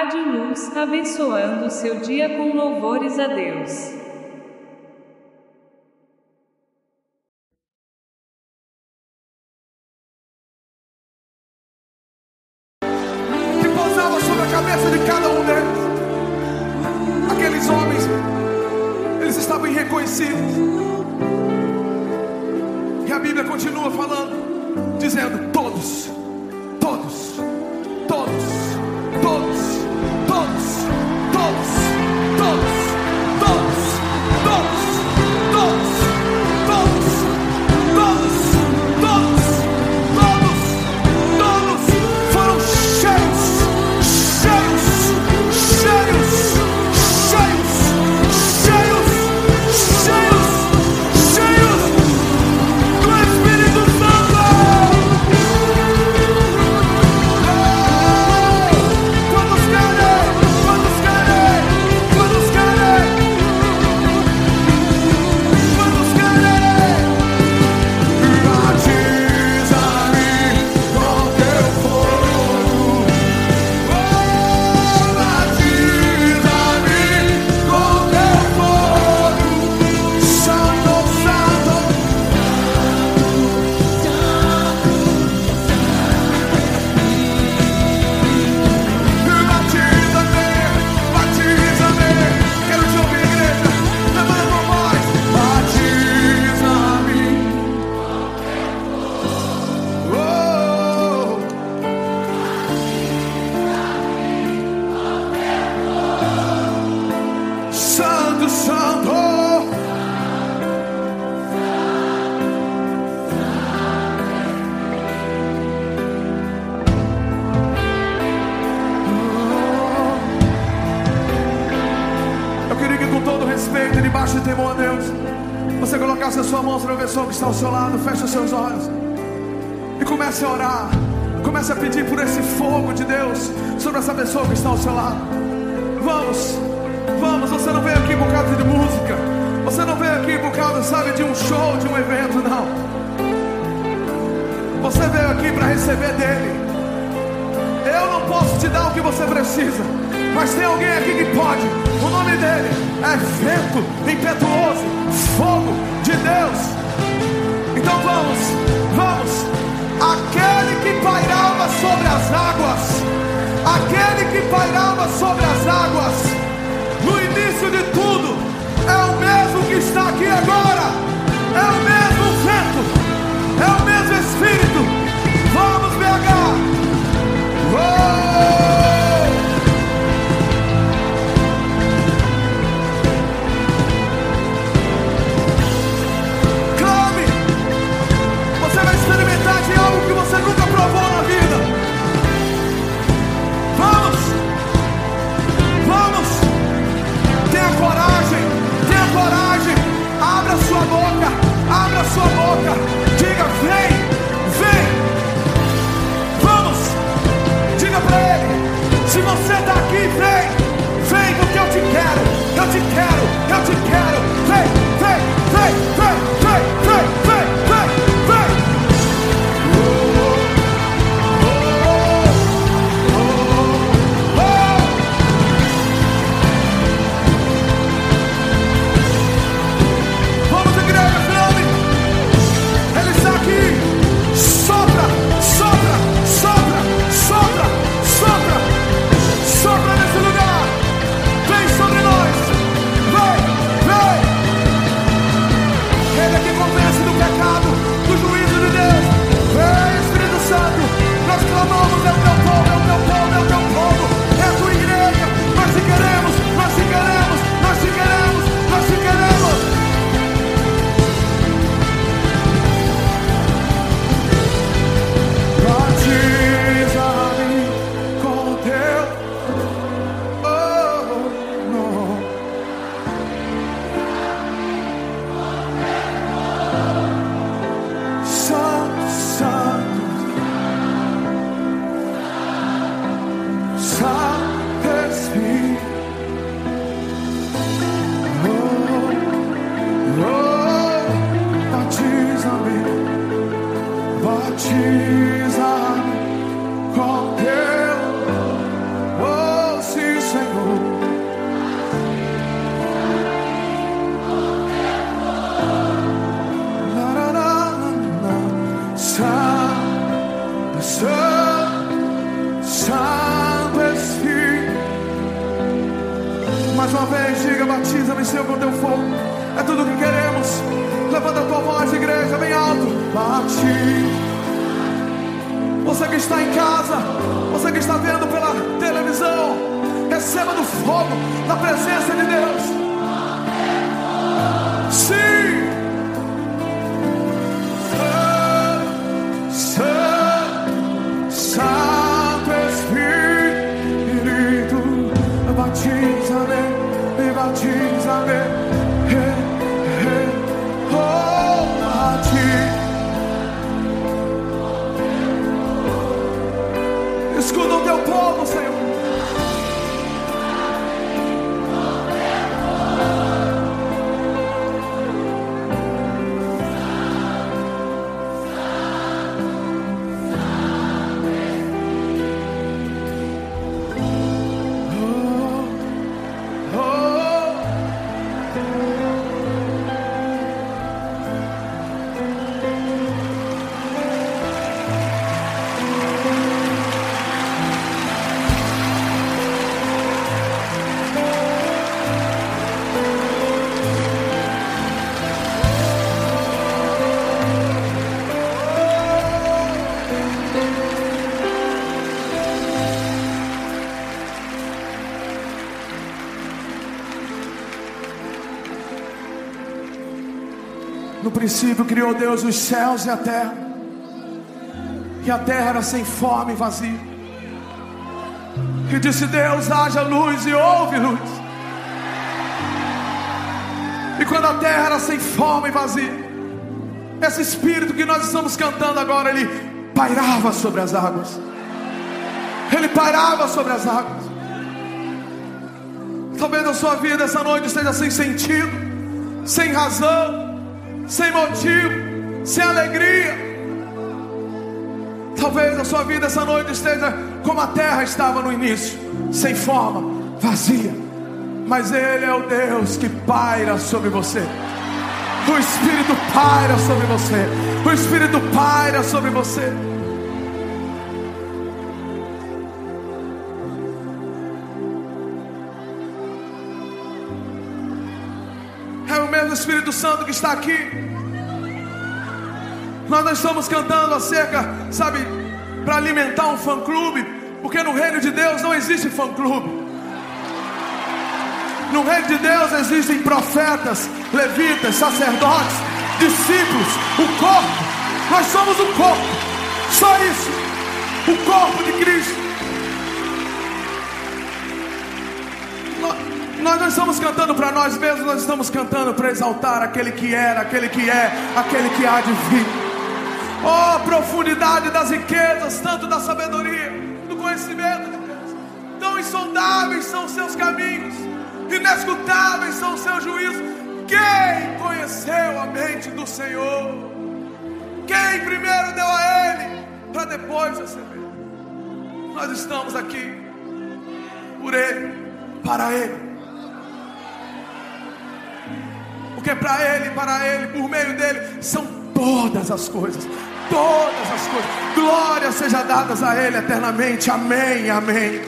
Rádio Luz, abençoando seu dia com louvores a Deus. Debaixo de temor a Deus, você colocasse a sua mão sobre a pessoa que está ao seu lado, feche os seus olhos e comece a orar. Comece a pedir por esse fogo de Deus sobre essa pessoa que está ao seu lado. Vamos, vamos, você não veio aqui por causa de música. Você não veio aqui por causa, sabe, de um show, de um evento, não. Você veio aqui para receber dele. Eu não posso te dar o que você precisa, mas tem alguém aqui que pode. O nome dele é vento impetuoso, fogo de Deus. Então vamos, vamos. Aquele que pairava sobre as águas, aquele que pairava sobre as águas, no início de tudo, é o mesmo que está aqui agora, é o mesmo vento, é o mesmo Espírito. Vamos, BH! Oh! Boca! Diga: vem! Vem! Vamos! Diga pra ele: se você tá aqui, vem! Vem porque eu te quero! Eu te quero! Eu te quero! Escuta o teu povo, Senhor. Princípio criou Deus os céus e a terra. E a terra era sem forma e vazia. E disse Deus: haja luz e houve luz. E quando a terra era sem forma e vazia, esse espírito que nós estamos cantando agora, ele pairava sobre as águas. Ele pairava sobre as águas. Talvez a sua vida essa noite esteja sem sentido, sem razão, sem motivo, sem alegria. Talvez a sua vida essa noite esteja como a terra estava no início, sem forma, vazia. Mas Ele é o Deus que paira sobre você. O Espírito paira sobre você. O Espírito paira sobre você. O mesmo Espírito Santo que está aqui. Nós não estamos cantando acerca, sabe, para alimentar um fã-clube, porque no reino de Deus não existe fã-clube. No reino de Deus existem profetas, levitas, sacerdotes, discípulos, o corpo. Nós somos o corpo, só isso, o corpo de Cristo. Nós não estamos cantando para nós mesmos, nós estamos cantando para exaltar aquele que era, aquele que é, aquele que há de vir. Oh, profundidade das riquezas, tanto da sabedoria, do conhecimento de Deus. Tão insondáveis são os seus caminhos, inescutáveis são os seus juízos. Quem conheceu a mente do Senhor? Quem primeiro deu a Ele, para depois receber? Nós estamos aqui por Ele, para Ele. Porque para Ele, para Ele, por meio dele, são todas as coisas. Todas as coisas. Glória seja dadas a Ele eternamente. Amém, amém.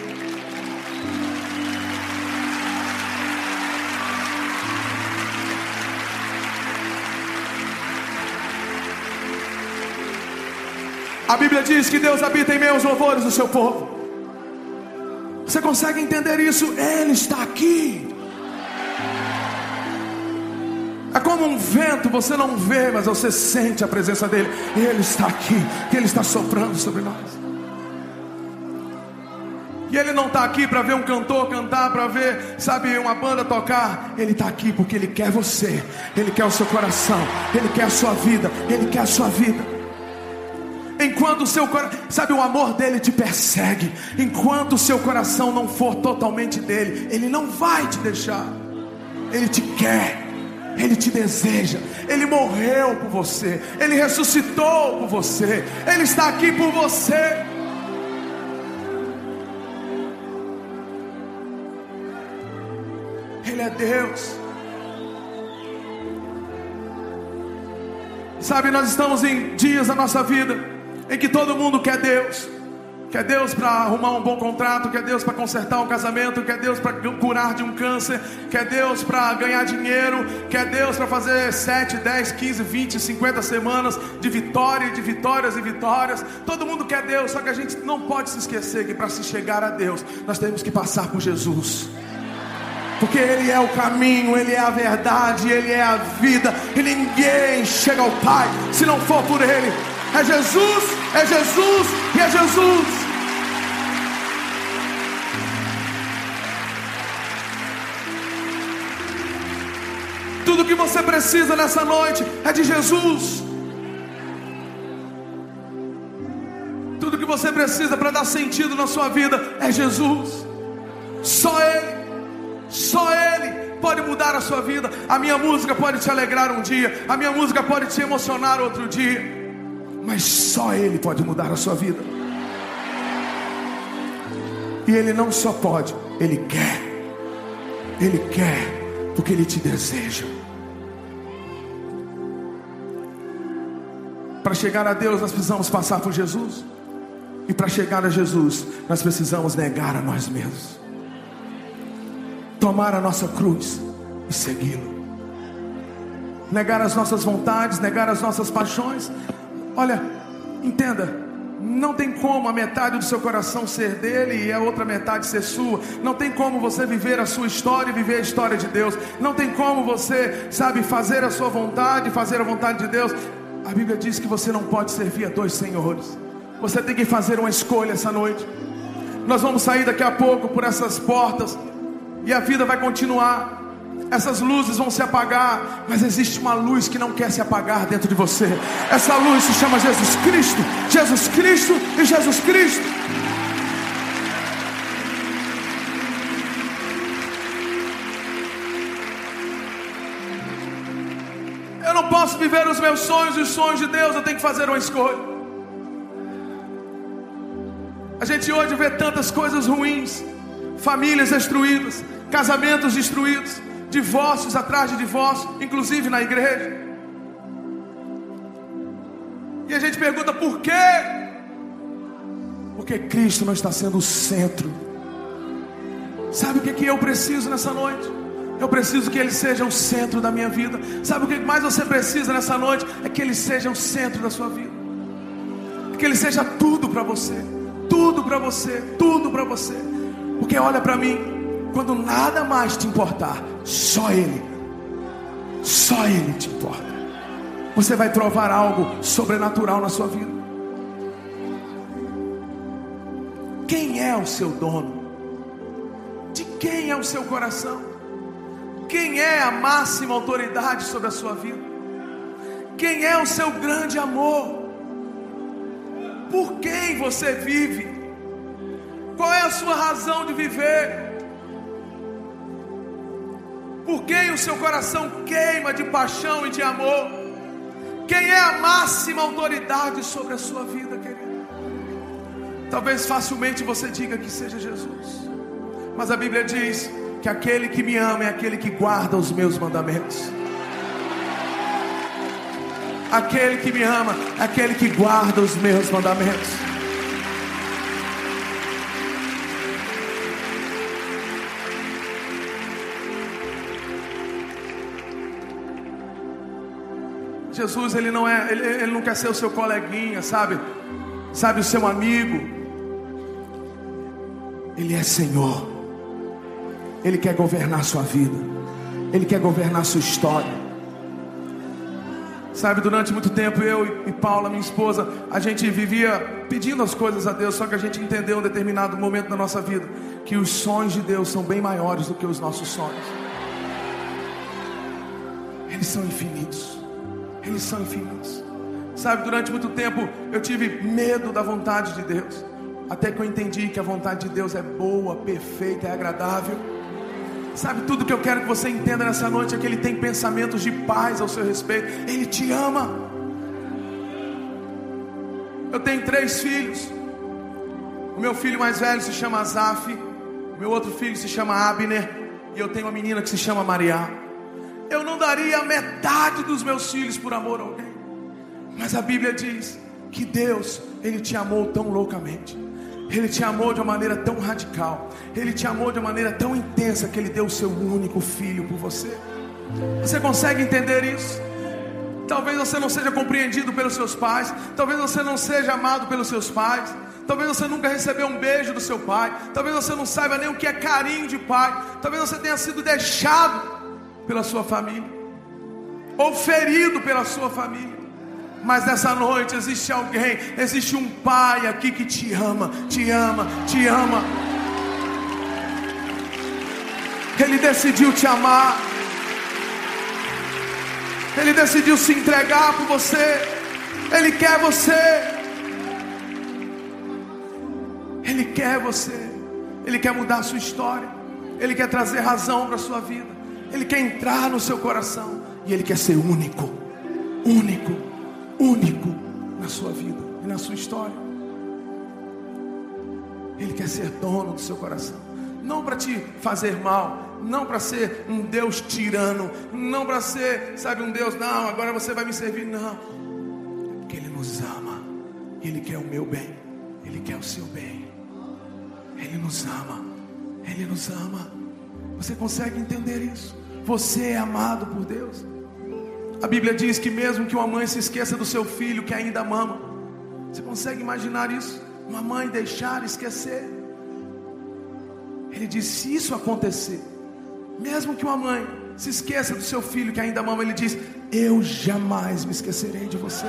A Bíblia diz que Deus habita em meus louvores do seu povo. Você consegue entender isso? Ele está aqui. É como um vento, você não vê, mas você sente a presença dele. Ele está aqui, ele está soprando sobre nós. E ele não está aqui para ver um cantor cantar, para ver, sabe, uma banda tocar. Ele está aqui porque ele quer você, ele quer o seu coração, ele quer a sua vida, ele quer a sua vida. Enquanto o seu coração, sabe, o amor dele te persegue. Enquanto o seu coração não for totalmente dele, ele não vai te deixar. Ele te quer. Ele te deseja, Ele morreu por você, Ele ressuscitou por você, Ele está aqui por você. Ele é Deus. Sabe, nós estamos em dias da nossa vida em que todo mundo quer Deus, Quer Deus para arrumar um bom contrato, quer Deus para consertar um casamento, quer Deus para curar de um câncer, quer Deus para ganhar dinheiro, quer Deus para fazer 7, 10, 15, 20, 50 semanas de vitória, de vitórias e vitórias. Todo mundo quer Deus, só que a gente não pode se esquecer que para se chegar a Deus, nós temos que passar por Jesus. Porque Ele é o caminho, Ele é a verdade, Ele é a vida, e ninguém chega ao Pai se não for por Ele. É Jesus, é Jesus e é Jesus. Tudo que você precisa nessa noite é de Jesus. Tudo que você precisa para dar sentido na sua vida é Jesus. Só Ele. Só Ele pode mudar a sua vida. A minha música pode te alegrar um dia. A minha música pode te emocionar outro dia. Mas só Ele pode mudar a sua vida. E Ele não só pode, Ele quer. Ele quer porque Ele te deseja. Para chegar a Deus, nós precisamos passar por Jesus. E para chegar a Jesus, nós precisamos negar a nós mesmos, tomar a nossa cruz e segui-lo, negar as nossas vontades, negar as nossas paixões. Olha, entenda, não tem como a metade do seu coração ser dele e a outra metade ser sua. Não tem como você viver a sua história e viver a história de Deus. Não tem como você, sabe, fazer a sua vontade fazer a vontade de Deus. A Bíblia diz que você não pode servir a dois senhores. Você tem que fazer uma escolha essa noite. Nós vamos sair daqui a pouco por essas portas e a vida vai continuar. Essas luzes vão se apagar, mas existe uma luz que não quer se apagar dentro de você. Essa luz se chama Jesus Cristo, Jesus Cristo e Jesus Cristo. Posso viver os meus sonhos e os sonhos de Deus, eu tenho que fazer uma escolha. A gente hoje vê tantas coisas ruins, famílias destruídas, casamentos destruídos, divórcios atrás de divórcio, inclusive na igreja. E a gente pergunta por quê? Porque Cristo não está sendo o centro. Sabe o que, que eu preciso nessa noite? Eu preciso que Ele seja o centro da minha vida. Sabe o que mais você precisa nessa noite? É que Ele seja o centro da sua vida. É que Ele seja tudo para você. Tudo para você. Tudo para você. Porque olha para mim. Quando nada mais te importar, só Ele. Só Ele te importa. Você vai provar algo sobrenatural na sua vida. Quem é o seu dono? De quem é o seu coração? Quem é a máxima autoridade sobre a sua vida? Quem é o seu grande amor? Por quem você vive? Qual é a sua razão de viver? Por quem o seu coração queima de paixão e de amor? Quem é a máxima autoridade sobre a sua vida, querido? Talvez facilmente você diga que seja Jesus, mas a Bíblia diz que aquele que me ama é aquele que guarda os meus mandamentos. Aquele que me ama é aquele que guarda os meus mandamentos. Jesus, ele não é, ele, ele não quer ser o seu coleguinha, sabe? Sabe, o seu amigo. Ele é Senhor. Ele quer governar a sua vida. Ele quer governar a sua história. Sabe, durante muito tempo eu e Paula, minha esposa, a gente vivia pedindo as coisas a Deus, só que a gente entendeu em um determinado momento da nossa vida que os sonhos de Deus são bem maiores do que os nossos sonhos. Eles são infinitos. Eles são infinitos. Sabe, durante muito tempo eu tive medo da vontade de Deus, até que eu entendi que a vontade de Deus é boa, perfeita, é agradável. Sabe, tudo que eu quero que você entenda nessa noite é que Ele tem pensamentos de paz ao seu respeito. Ele te ama. Eu tenho três filhos. O meu filho mais velho se chama Azaf. O meu outro filho se chama Abner. E eu tenho uma menina que se chama Maria. Eu não daria a metade dos meus filhos por amor a alguém. Mas a Bíblia diz que Deus, Ele te amou tão loucamente. Ele te amou de uma maneira tão radical, Ele te amou de uma maneira tão intensa que Ele deu o seu único filho por você. Você consegue entender isso? Talvez você não seja compreendido pelos seus pais, talvez você não seja amado pelos seus pais, talvez você nunca recebeu um beijo do seu pai, talvez você não saiba nem o que é carinho de pai, talvez você tenha sido deixado pela sua família, ou ferido pela sua família. Mas nessa noite existe alguém, existe um pai aqui que te ama, te ama, te ama. Ele decidiu te amar. Ele decidiu se entregar por você. Ele quer você. Ele quer você. Ele quer mudar a sua história. Ele quer trazer razão para a sua vida. Ele quer entrar no seu coração. E Ele quer ser único. Único. Único na sua vida e na sua história. Ele quer ser dono do seu coração. Não para te fazer mal, não para ser um Deus tirano, não para ser, sabe, um Deus, não, agora você vai me servir, não. Porque Ele nos ama, Ele quer o meu bem, Ele quer o seu bem, Ele nos ama, Ele nos ama. Você consegue entender isso? Você é amado por Deus. A Bíblia diz que mesmo que uma mãe se esqueça do seu filho que ainda mama, você consegue imaginar isso? Uma mãe deixar esquecer. Ele diz: se isso acontecer, mesmo que uma mãe se esqueça do seu filho que ainda mama, ele diz: Eu jamais me esquecerei de você.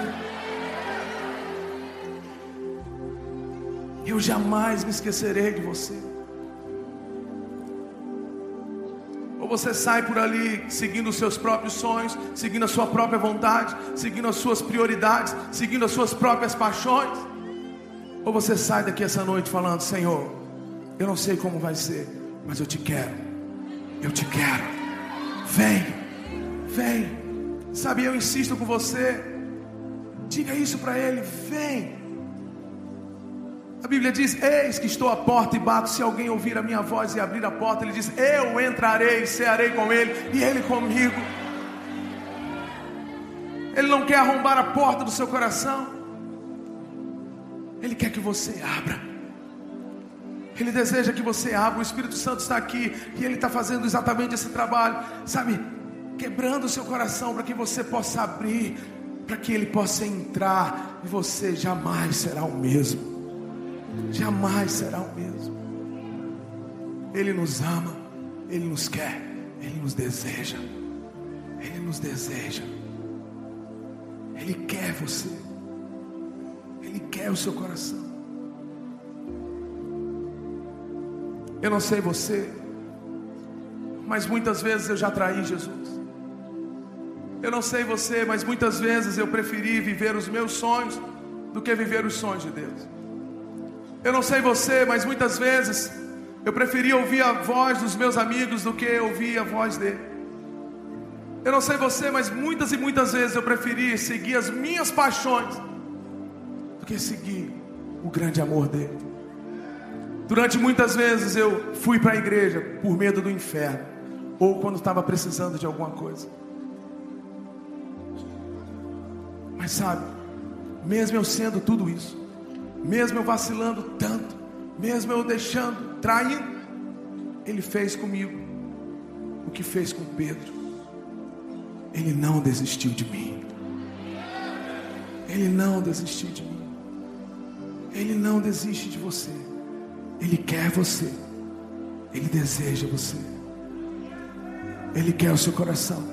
Eu jamais me esquecerei de você. Você sai por ali seguindo os seus próprios sonhos, seguindo a sua própria vontade, seguindo as suas prioridades, seguindo as suas próprias paixões. Ou você sai daqui essa noite falando: Senhor, eu não sei como vai ser, mas eu te quero. Eu te quero. Vem, vem. Sabe, eu insisto com você. Diga isso para ele: vem. A Bíblia diz: Eis que estou à porta e bato. Se alguém ouvir a minha voz e abrir a porta, ele diz: Eu entrarei, cearei com ele e ele comigo. Ele não quer arrombar a porta do seu coração. Ele quer que você abra. Ele deseja que você abra. O Espírito Santo está aqui e ele está fazendo exatamente esse trabalho, sabe? Quebrando o seu coração para que você possa abrir, para que ele possa entrar e você jamais será o mesmo jamais será o mesmo. Ele nos ama, Ele nos quer, Ele nos deseja, Ele nos deseja, Ele quer você, Ele quer o seu coração. Eu não sei você, mas muitas vezes eu já traí Jesus. Eu não sei você, mas muitas vezes eu preferi viver os meus sonhos do que viver os sonhos de Deus. Eu não sei você, mas muitas vezes eu preferia ouvir a voz dos meus amigos do que ouvir a voz dele. Eu não sei você, mas muitas e muitas vezes eu preferi seguir as minhas paixões do que seguir o grande amor dele. Durante muitas vezes eu fui para a igreja por medo do inferno, ou quando estava precisando de alguma coisa. Mas sabe, mesmo eu sendo tudo isso, mesmo eu vacilando tanto, mesmo eu deixando, traindo, Ele fez comigo o que fez com Pedro. Ele não desistiu de mim. Ele não desistiu de mim. Ele não desiste de você. Ele quer você. Ele deseja você. Ele quer o seu coração.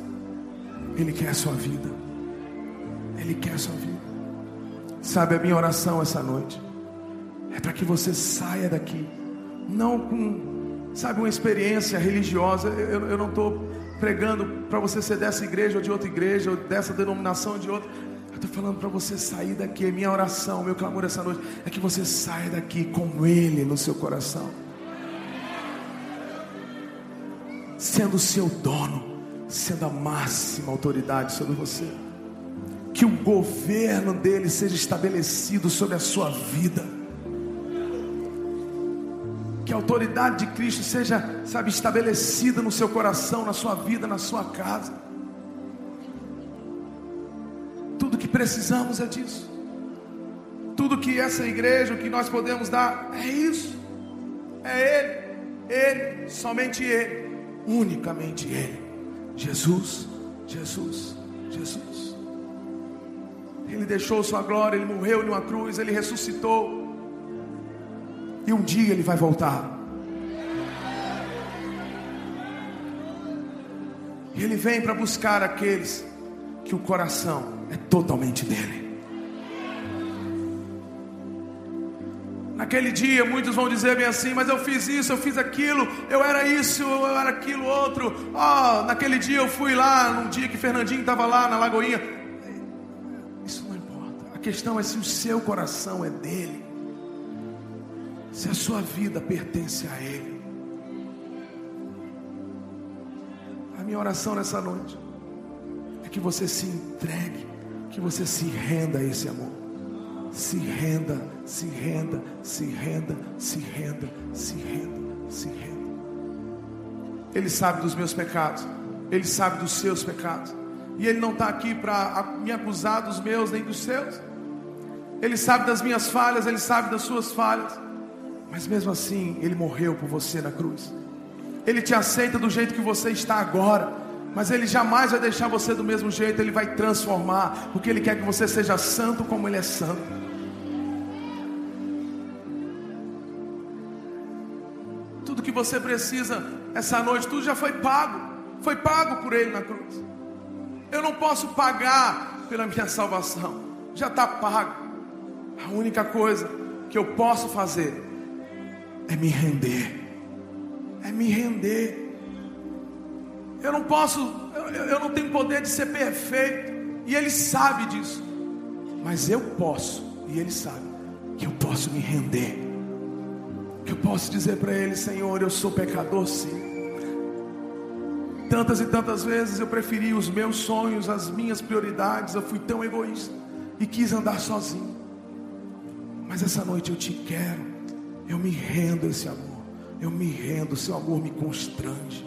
Ele quer a sua vida. Ele quer a sua vida. Sabe, a minha oração essa noite é para que você saia daqui, não com, sabe, uma experiência religiosa. Eu, eu não estou pregando para você ser dessa igreja ou de outra igreja, ou dessa denominação ou de outra. Eu estou falando para você sair daqui. Minha oração, meu clamor essa noite é que você saia daqui com Ele no seu coração, sendo o seu dono, sendo a máxima autoridade sobre você que o governo dele seja estabelecido sobre a sua vida. Que a autoridade de Cristo seja, sabe, estabelecida no seu coração, na sua vida, na sua casa. Tudo que precisamos é disso. tudo que essa igreja, o que nós podemos dar, é isso. É Ele, Ele, somente Ele, unicamente Ele. Jesus, Jesus, Jesus. Ele deixou sua glória, ele morreu numa cruz, ele ressuscitou. E um dia ele vai voltar. E ele vem para buscar aqueles que o coração é totalmente dele. Naquele dia, muitos vão dizer bem assim: Mas eu fiz isso, eu fiz aquilo, eu era isso, eu era aquilo outro. Oh, naquele dia eu fui lá, num dia que Fernandinho estava lá na Lagoinha. Questão é se o seu coração é dele, se a sua vida pertence a ele. A minha oração nessa noite é que você se entregue, que você se renda a esse amor. Se renda, se renda, se renda, se renda, se renda, se renda. Ele sabe dos meus pecados, Ele sabe dos seus pecados, e Ele não está aqui para me acusar dos meus nem dos seus. Ele sabe das minhas falhas, Ele sabe das suas falhas, mas mesmo assim, Ele morreu por você na cruz. Ele te aceita do jeito que você está agora. Mas Ele jamais vai deixar você do mesmo jeito, Ele vai transformar, porque Ele quer que você seja santo como Ele é santo. Tudo que você precisa essa noite, tudo já foi pago. Foi pago por Ele na cruz. Eu não posso pagar pela minha salvação. Já está pago. A única coisa que eu posso fazer é me render. É me render. Eu não posso, eu, eu não tenho poder de ser perfeito. E Ele sabe disso. Mas eu posso, e Ele sabe, que eu posso me render que eu posso dizer para Ele: Senhor, eu sou pecador sim. Tantas e tantas vezes eu preferi os meus sonhos, as minhas prioridades, eu fui tão egoísta e quis andar sozinho. Mas essa noite eu te quero, eu me rendo a esse amor, eu me rendo, o seu amor me constrange,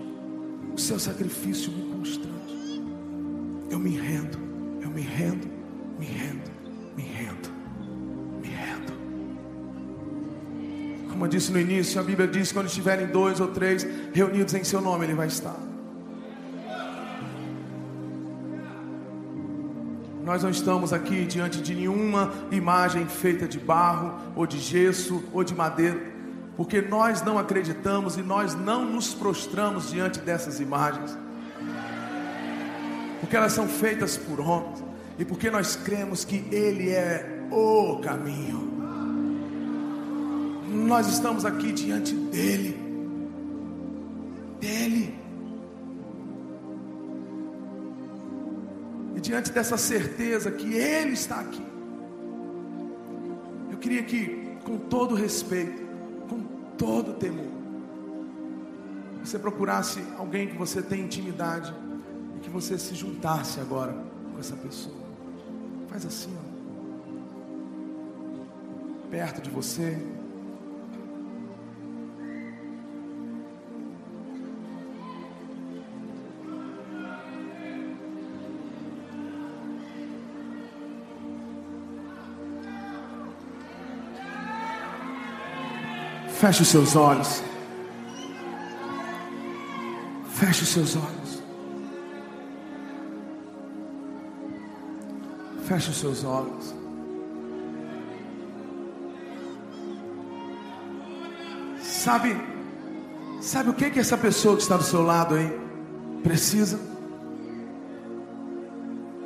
o seu sacrifício me constrange. Eu me rendo, eu me rendo, me rendo, me rendo. Como eu disse no início, a Bíblia diz que quando estiverem dois ou três reunidos em seu nome, Ele vai estar. Nós não estamos aqui diante de nenhuma imagem feita de barro, ou de gesso, ou de madeira, porque nós não acreditamos e nós não nos prostramos diante dessas imagens, porque elas são feitas por homens, e porque nós cremos que Ele é o caminho nós estamos aqui diante dEle. dEle. E diante dessa certeza que Ele está aqui, eu queria que, com todo respeito, com todo temor, você procurasse alguém que você tem intimidade e que você se juntasse agora com essa pessoa. Faz assim, ó. Perto de você. Feche os seus olhos. Feche os seus olhos. Feche os seus olhos. Sabe, sabe o que que essa pessoa que está do seu lado aí precisa?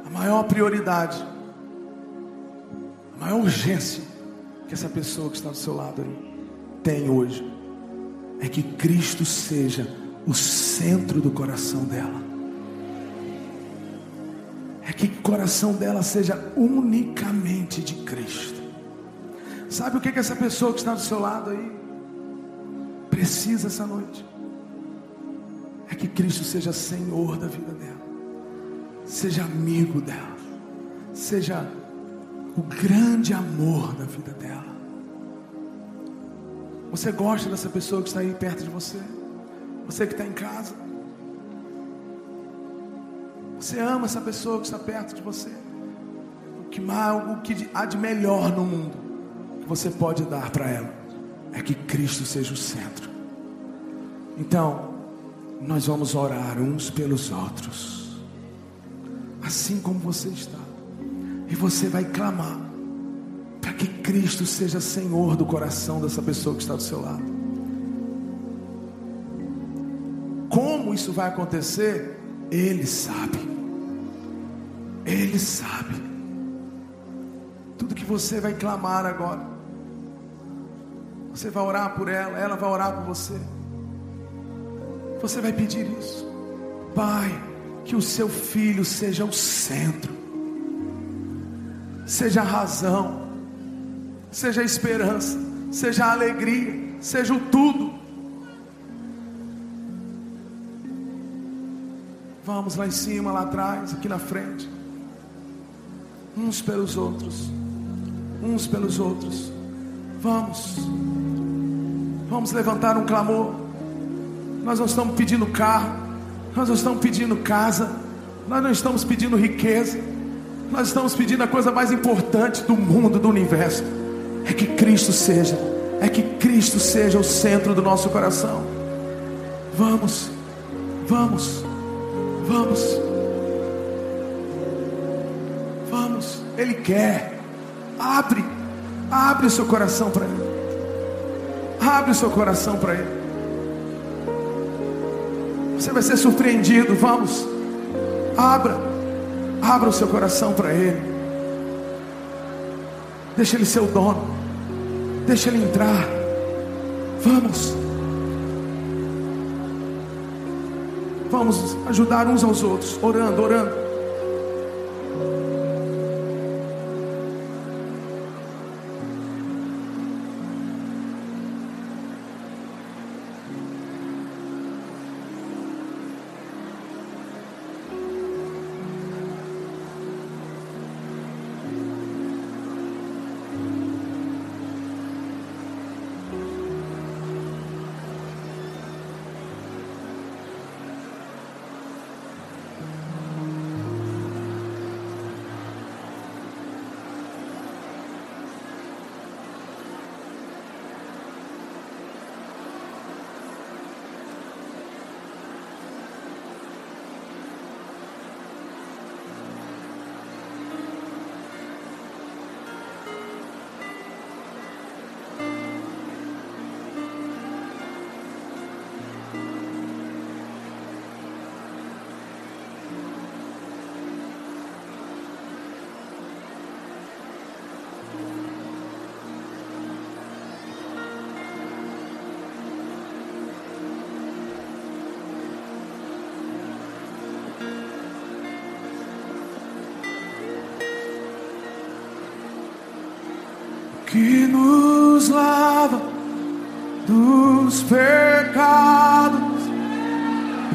A maior prioridade, a maior urgência que essa pessoa que está do seu lado aí tem hoje é que Cristo seja o centro do coração dela. É que o coração dela seja unicamente de Cristo. Sabe o que, que essa pessoa que está do seu lado aí precisa essa noite? É que Cristo seja Senhor da vida dela, seja amigo dela, seja o grande amor da vida dela. Você gosta dessa pessoa que está aí perto de você? Você que está em casa? Você ama essa pessoa que está perto de você? O que, o que há de melhor no mundo você pode dar para ela é que Cristo seja o centro. Então, nós vamos orar uns pelos outros, assim como você está, e você vai clamar que Cristo seja Senhor do coração dessa pessoa que está do seu lado. Como isso vai acontecer? Ele sabe. Ele sabe. Tudo que você vai clamar agora. Você vai orar por ela, ela vai orar por você. Você vai pedir isso. Pai, que o seu filho seja o centro, seja a razão, seja a esperança, seja a alegria, seja o tudo. Vamos lá em cima, lá atrás, aqui na frente. Uns pelos outros. Uns pelos outros. Vamos. Vamos levantar um clamor. Nós não estamos pedindo carro. Nós não estamos pedindo casa. Nós não estamos pedindo riqueza. Nós estamos pedindo a coisa mais importante do mundo, do universo. É que Cristo seja. É que Cristo seja o centro do nosso coração. Vamos. Vamos. Vamos. Vamos. Ele quer. Abre. Abre o seu coração para Ele. Abre o seu coração para Ele. Você vai ser surpreendido. Vamos. Abra. Abra o seu coração para Ele. Deixa Ele ser o dono. Deixa Ele entrar. Vamos. Vamos ajudar uns aos outros, orando, orando. Que nos lava dos pecados,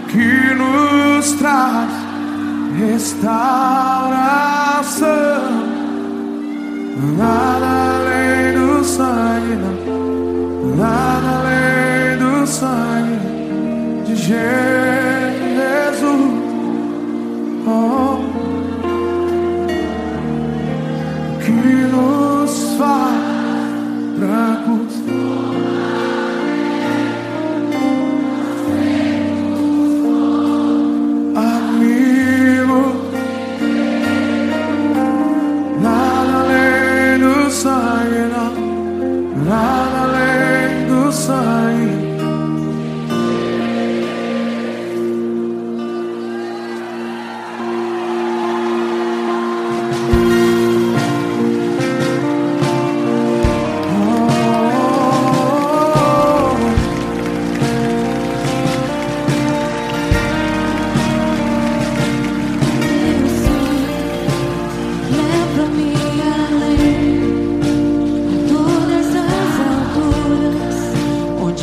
que nos traz restauração.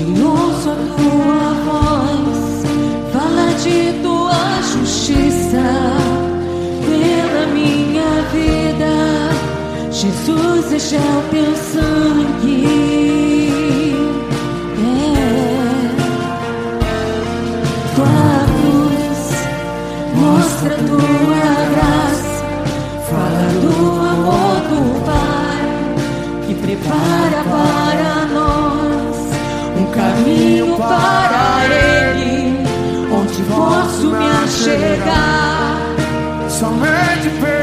Onde ouço tua voz, fala de tua justiça pela minha vida. Jesus, este é o teu sangue. É. Tua cruz mostra tua graça, fala do amor do Pai que Prepara para nós caminho para Ele, onde posso me achegar. somente pelo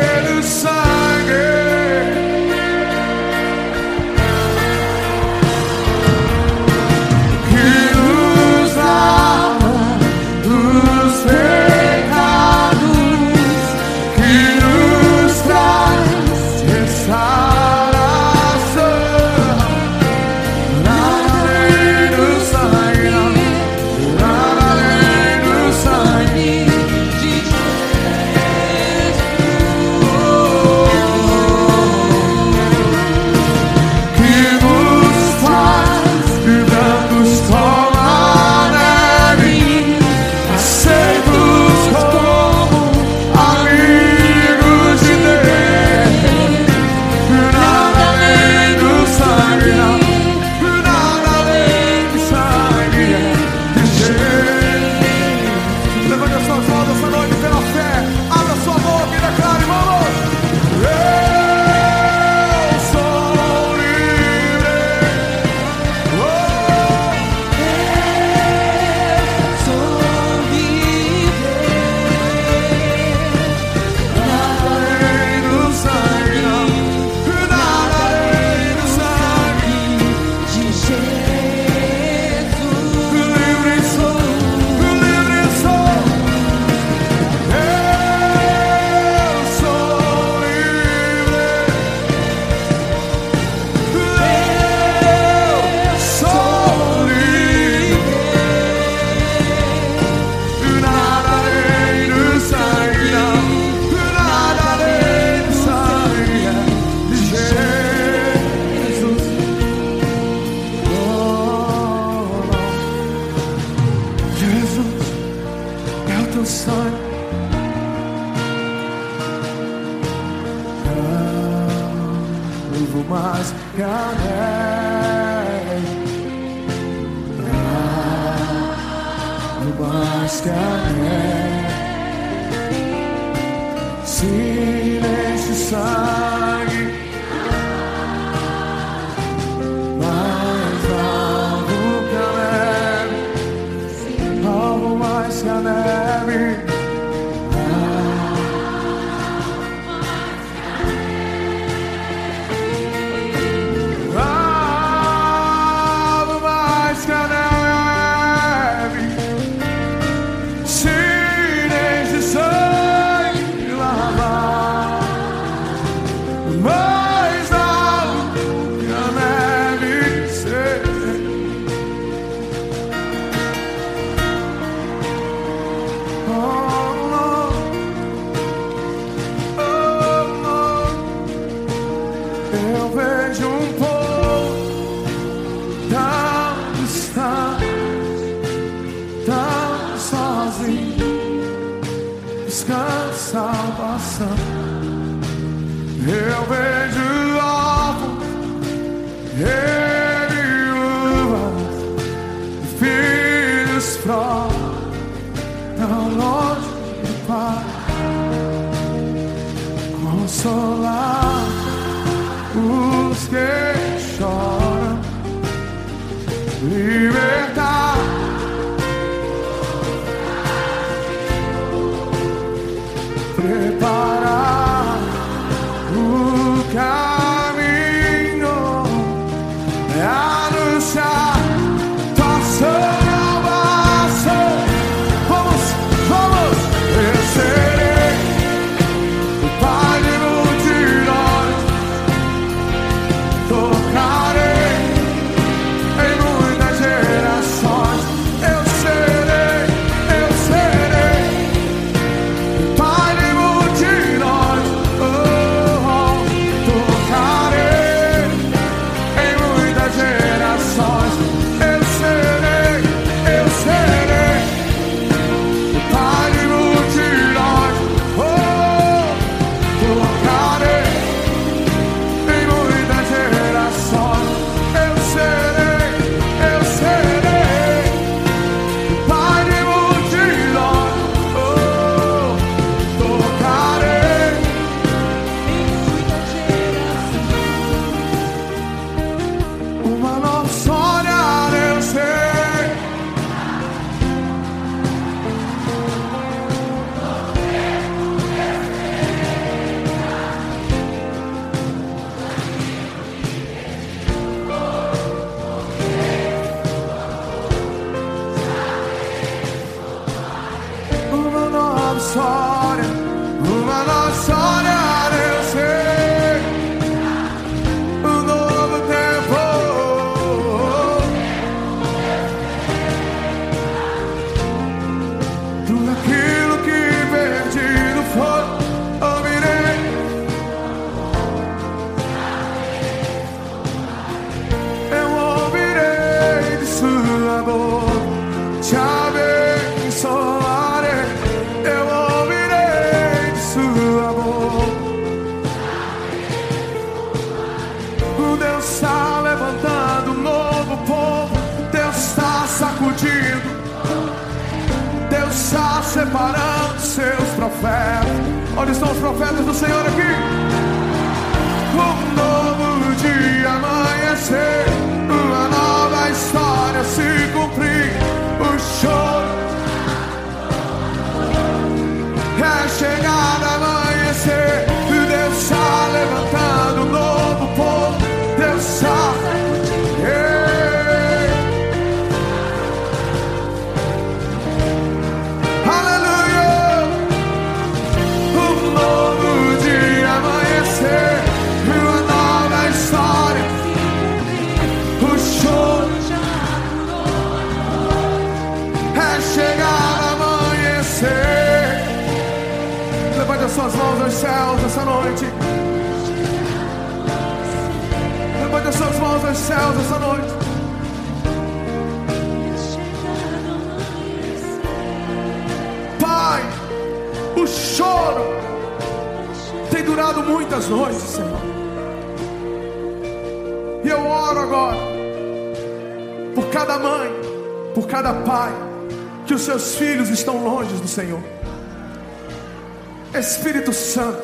Espírito Santo,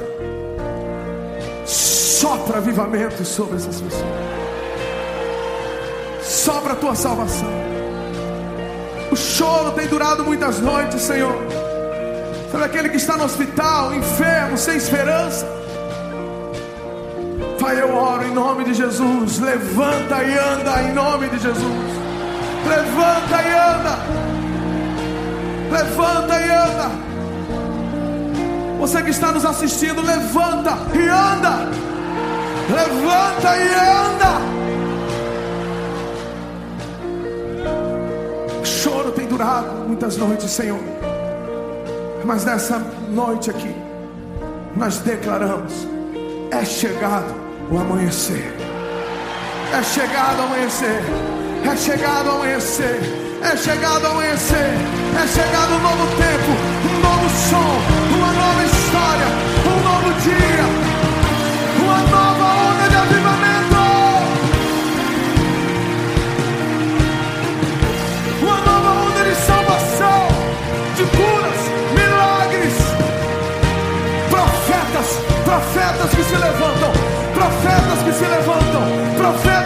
sopra avivamento sobre essas pessoas. Sopra a tua salvação. O choro tem durado muitas noites, Senhor. Sobre aquele que está no hospital, enfermo, sem esperança. Pai, eu oro em nome de Jesus. Levanta e anda em nome de Jesus. Levanta e anda. Levanta e anda. Você que está nos assistindo, levanta e anda. Levanta e anda. O choro tem durado muitas noites, Senhor. Mas nessa noite aqui, nós declaramos: é chegado o amanhecer. É chegado o amanhecer. É chegado o amanhecer. É chegado o amanhecer. É chegado um novo tempo, um novo som, uma nova história, um novo dia, uma nova onda de avivamento. Uma nova onda de salvação, de curas, milagres. Profetas, profetas que se levantam, profetas que se levantam, profetas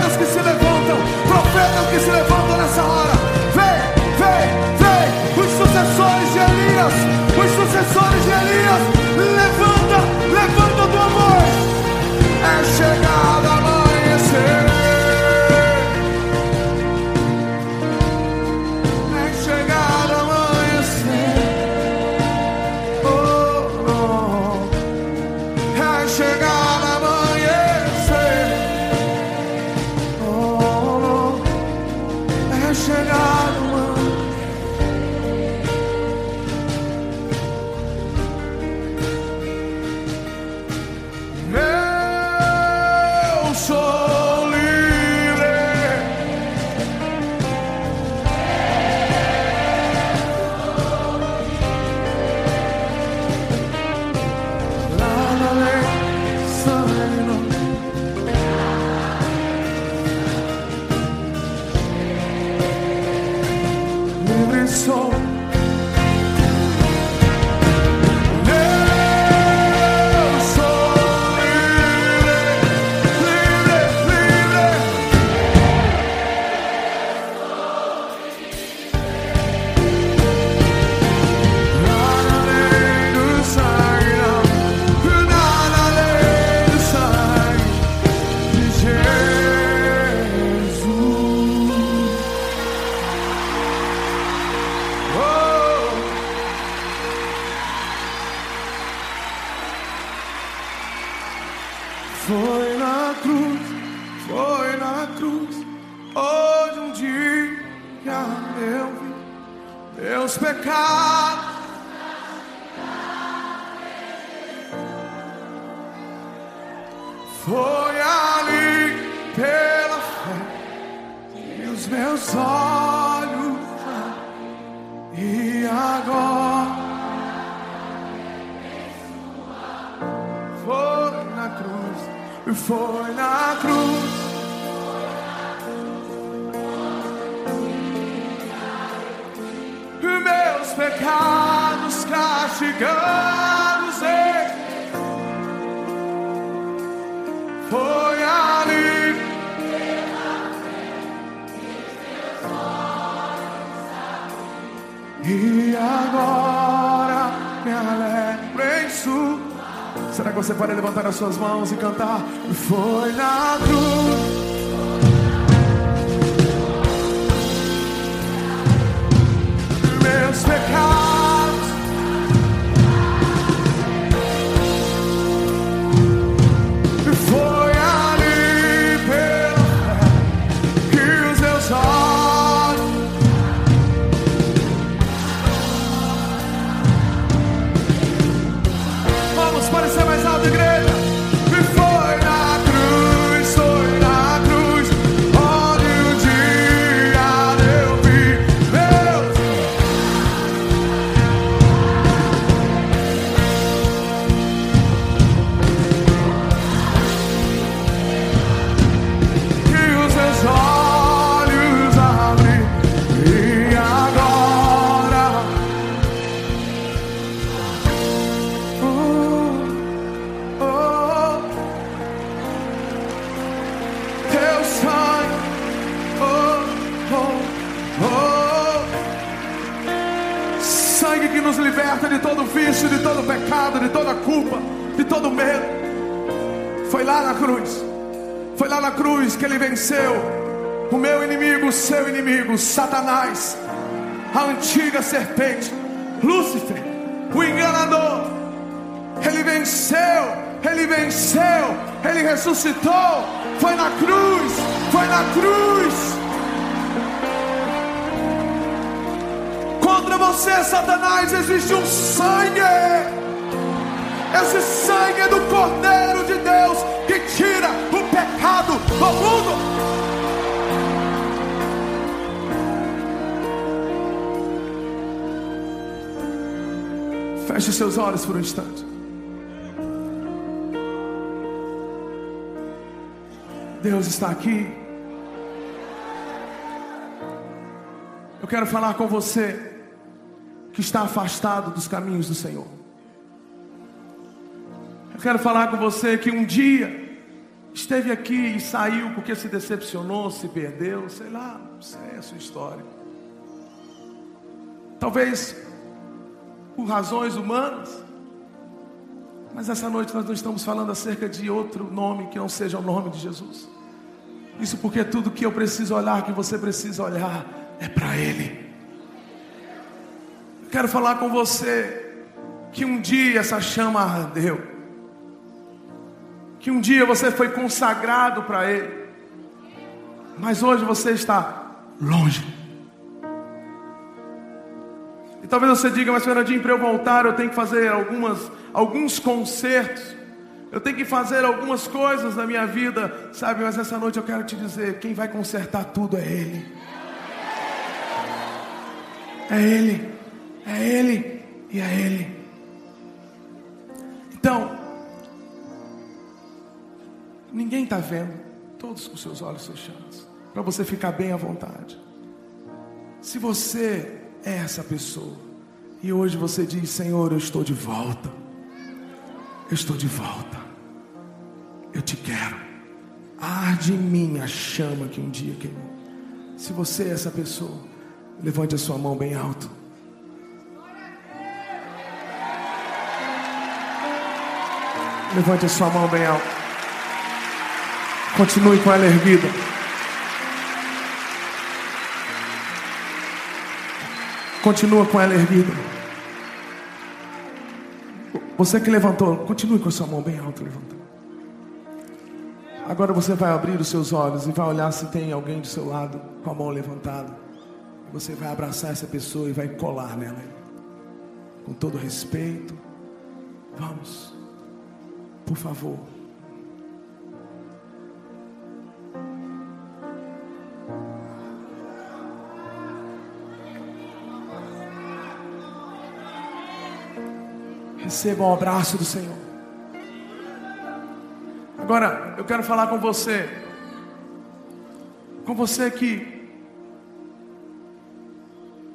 levantar as suas mãos e cantar? Foi na cruz. meus pecados. De toda culpa, de todo medo foi lá na cruz. Foi lá na cruz que ele venceu o meu inimigo, o seu inimigo, Satanás, a antiga serpente, Lúcifer, o enganador. Ele venceu, ele venceu, ele ressuscitou. Foi na cruz, foi na cruz. Contra você, Satanás, existe um sangue. Esse sangue do Cordeiro de Deus que tira o pecado do mundo. Feche seus olhos por um instante. Deus está aqui. Eu quero falar com você que está afastado dos caminhos do Senhor. Eu quero falar com você que um dia esteve aqui e saiu porque se decepcionou, se perdeu, sei lá, não sei a sua história. Talvez por razões humanas, mas essa noite nós não estamos falando acerca de outro nome que não seja o nome de Jesus. Isso porque tudo que eu preciso olhar, que você precisa olhar, é para Ele. Eu quero falar com você que um dia essa chama ardeu que um dia você foi consagrado para Ele, mas hoje você está longe. E talvez você diga, mas Fernandinho, para eu voltar eu tenho que fazer algumas, alguns concertos, eu tenho que fazer algumas coisas na minha vida, sabe? Mas essa noite eu quero te dizer: quem vai consertar tudo é Ele. É Ele, é Ele e é Ele. Então, Ninguém está vendo, todos com seus olhos fechados, para você ficar bem à vontade. Se você é essa pessoa e hoje você diz: Senhor, eu estou de volta, eu estou de volta, eu te quero, arde em mim a chama que um dia queimou. Se você é essa pessoa, levante a sua mão bem alto. Levante a sua mão bem alto. Continue com ela erguida. Continua com ela erguida. Você que levantou, continue com a sua mão bem alta levantada. Agora você vai abrir os seus olhos e vai olhar se tem alguém do seu lado com a mão levantada. você vai abraçar essa pessoa e vai colar nela. Com todo respeito. Vamos. Por favor. Receba um abraço do Senhor. Agora, eu quero falar com você. Com você que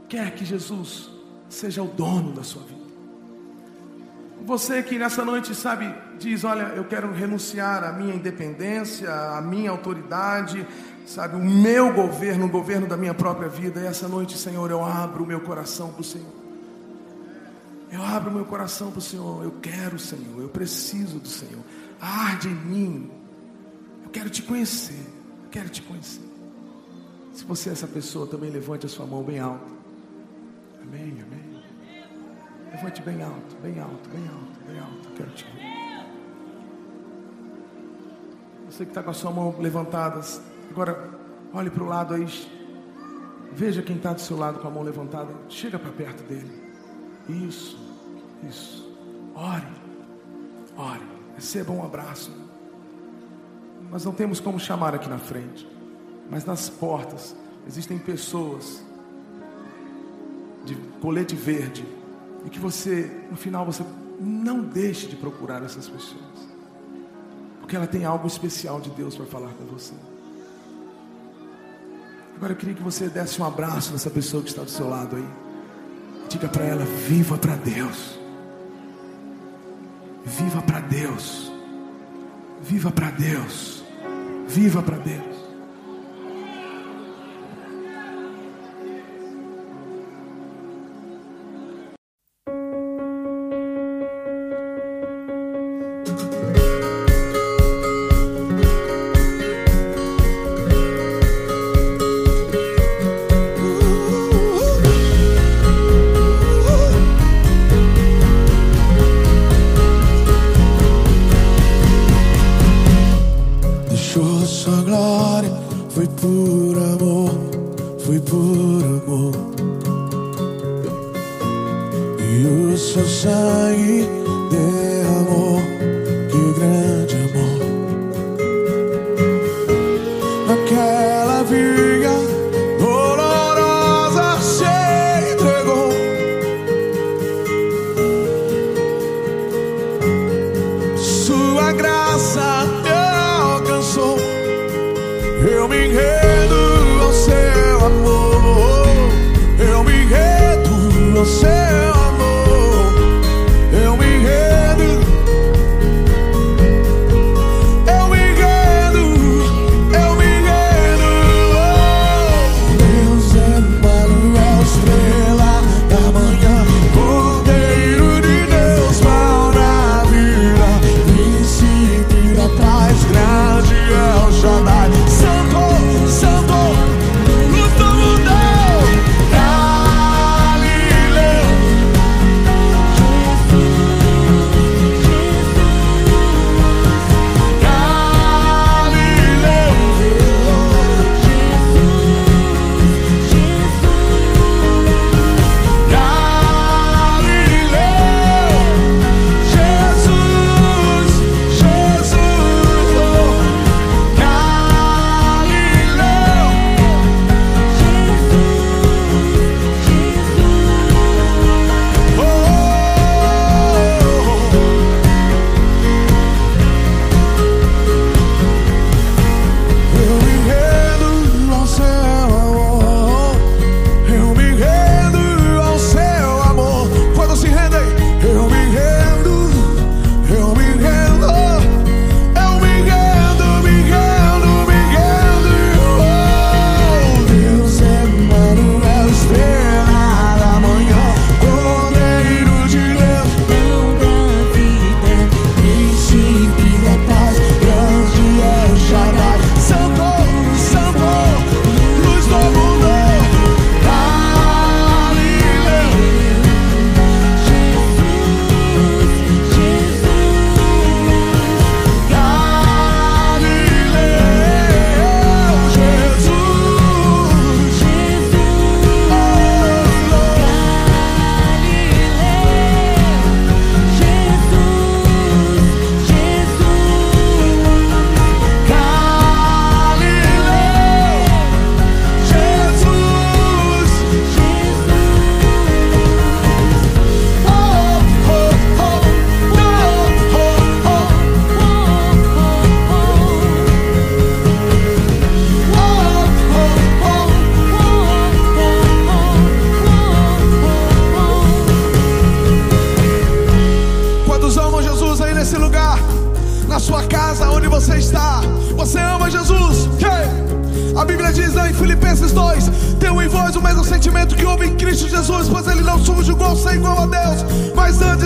quer que Jesus seja o dono da sua vida. Você que nessa noite, sabe, diz: Olha, eu quero renunciar à minha independência, à minha autoridade, sabe, o meu governo, o governo da minha própria vida. E essa noite, Senhor, eu abro o meu coração para o Senhor. Eu abro o meu coração para o Senhor. Eu quero, Senhor. Eu preciso do Senhor. Arde em mim. Eu quero te conhecer. Eu quero te conhecer. Se você é essa pessoa, também levante a sua mão bem alto. Amém, amém. Levante bem alto, bem alto, bem alto, bem alto. Eu quero te ver. Você que está com a sua mão levantada, agora olhe para o lado aí. Veja quem está do seu lado com a mão levantada. Chega para perto dele. Isso, isso. Ore, ore. Receba um abraço. Nós não temos como chamar aqui na frente, mas nas portas existem pessoas de colete verde e que você, no final, você não deixe de procurar essas pessoas, porque ela tem algo especial de Deus para falar com você. Agora eu queria que você desse um abraço nessa pessoa que está do seu lado aí. Diga para ela: viva para Deus. Viva para Deus. Viva para Deus. Viva para Deus.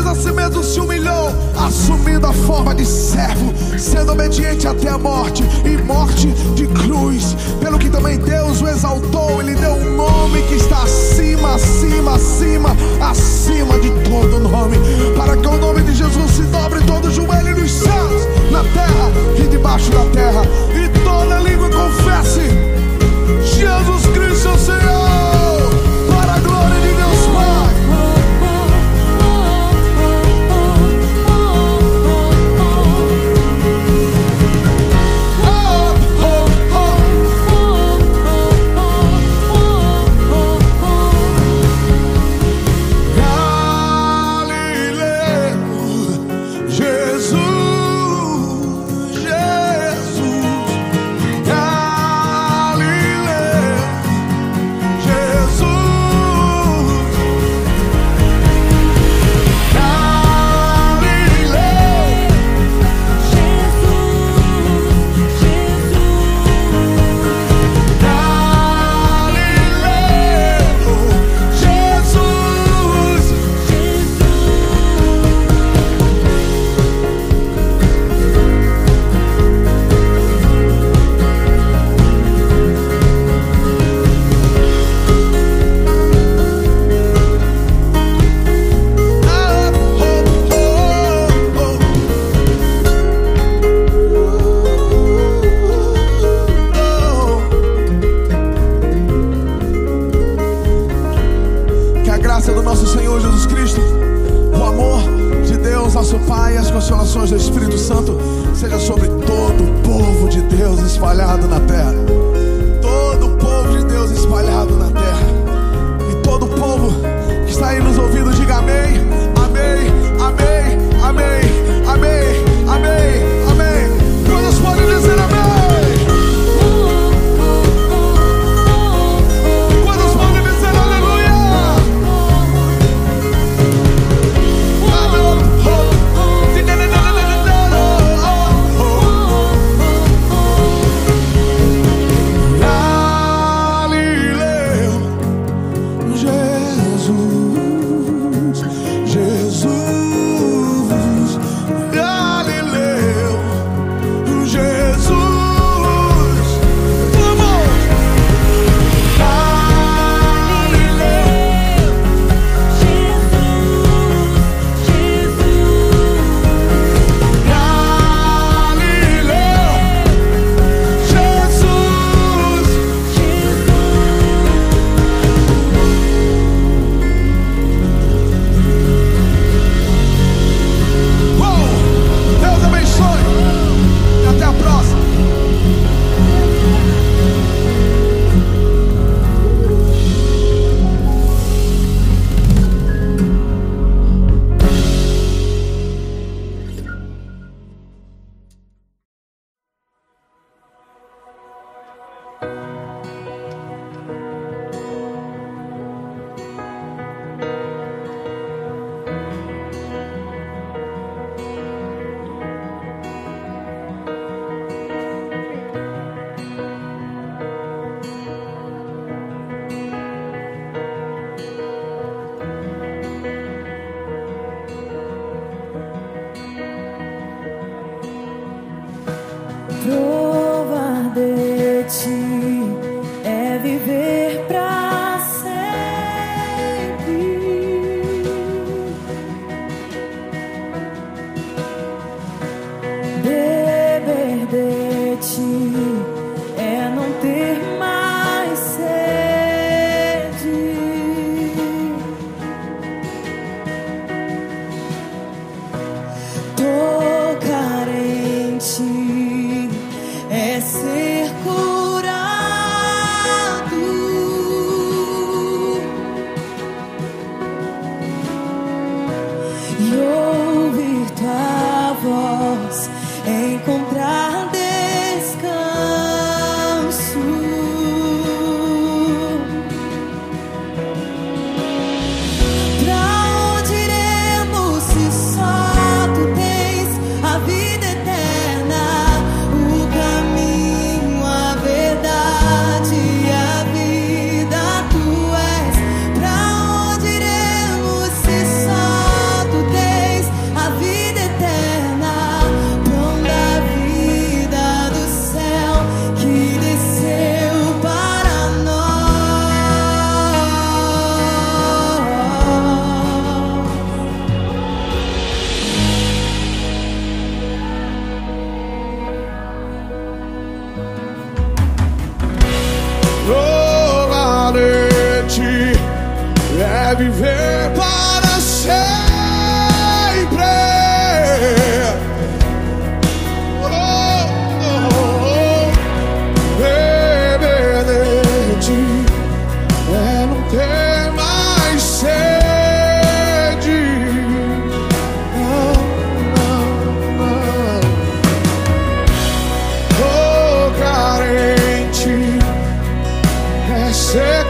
Jesus a si mesmo se humilhou, assumindo a forma de servo, sendo obediente até a morte e morte de cruz. Pelo que também Deus o exaltou, ele deu um nome que está acima, acima, acima, acima de todo nome, para que o nome de Jesus se dobre todo joelho nos céus, na terra e debaixo da terra, e toda língua confesse: Jesus Cristo é o Senhor.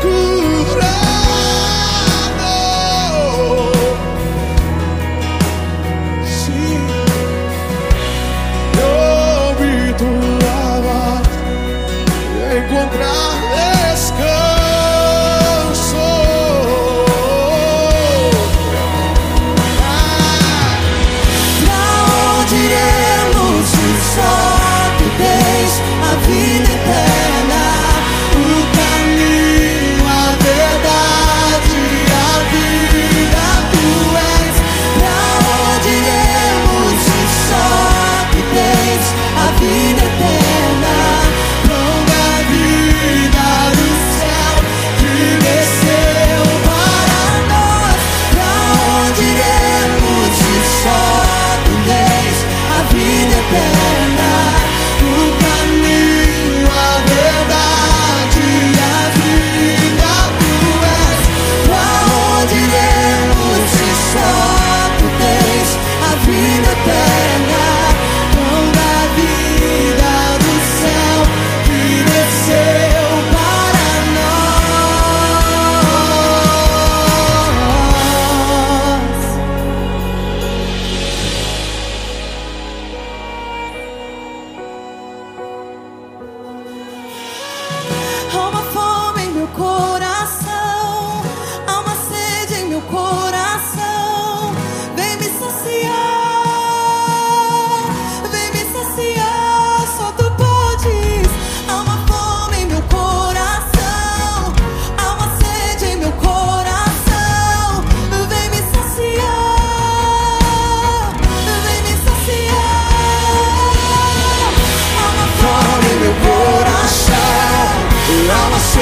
Ooh,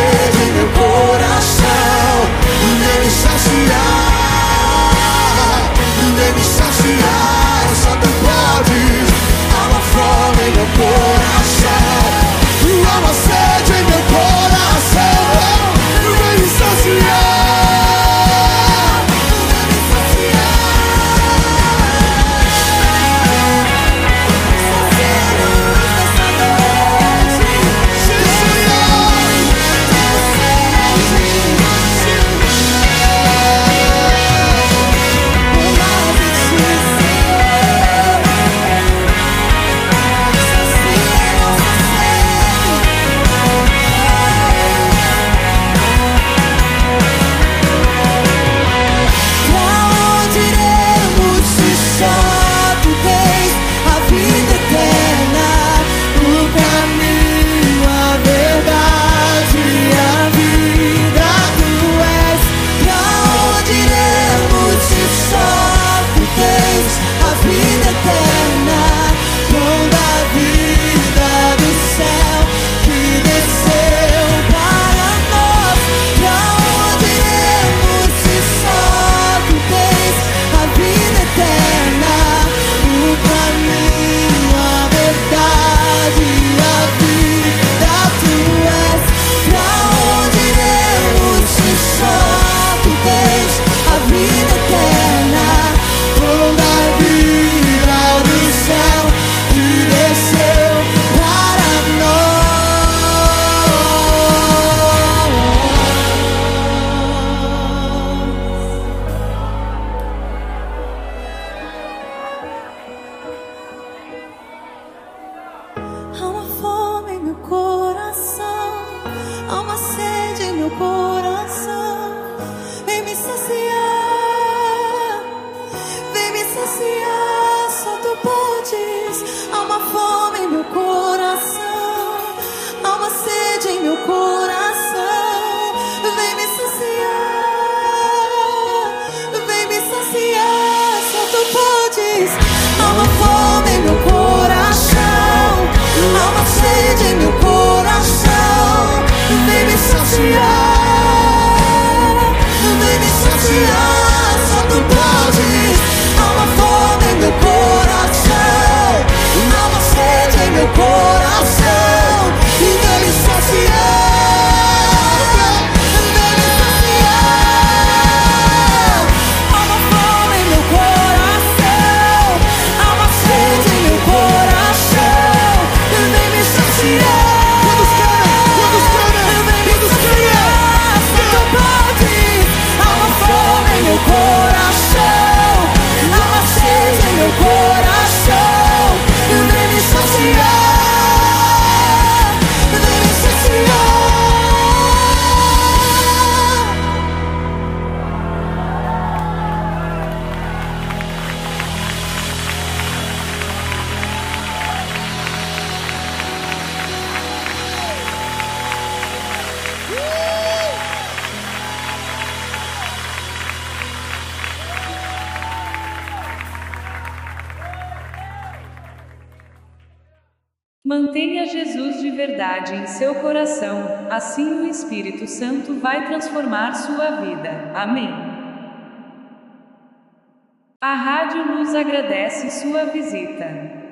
sede meu coração. Nem me saciar Nem saciar. Só tu podes Há fome em meu coração. Há 不只要。Espírito Santo vai transformar sua vida. Amém. A rádio nos agradece sua visita.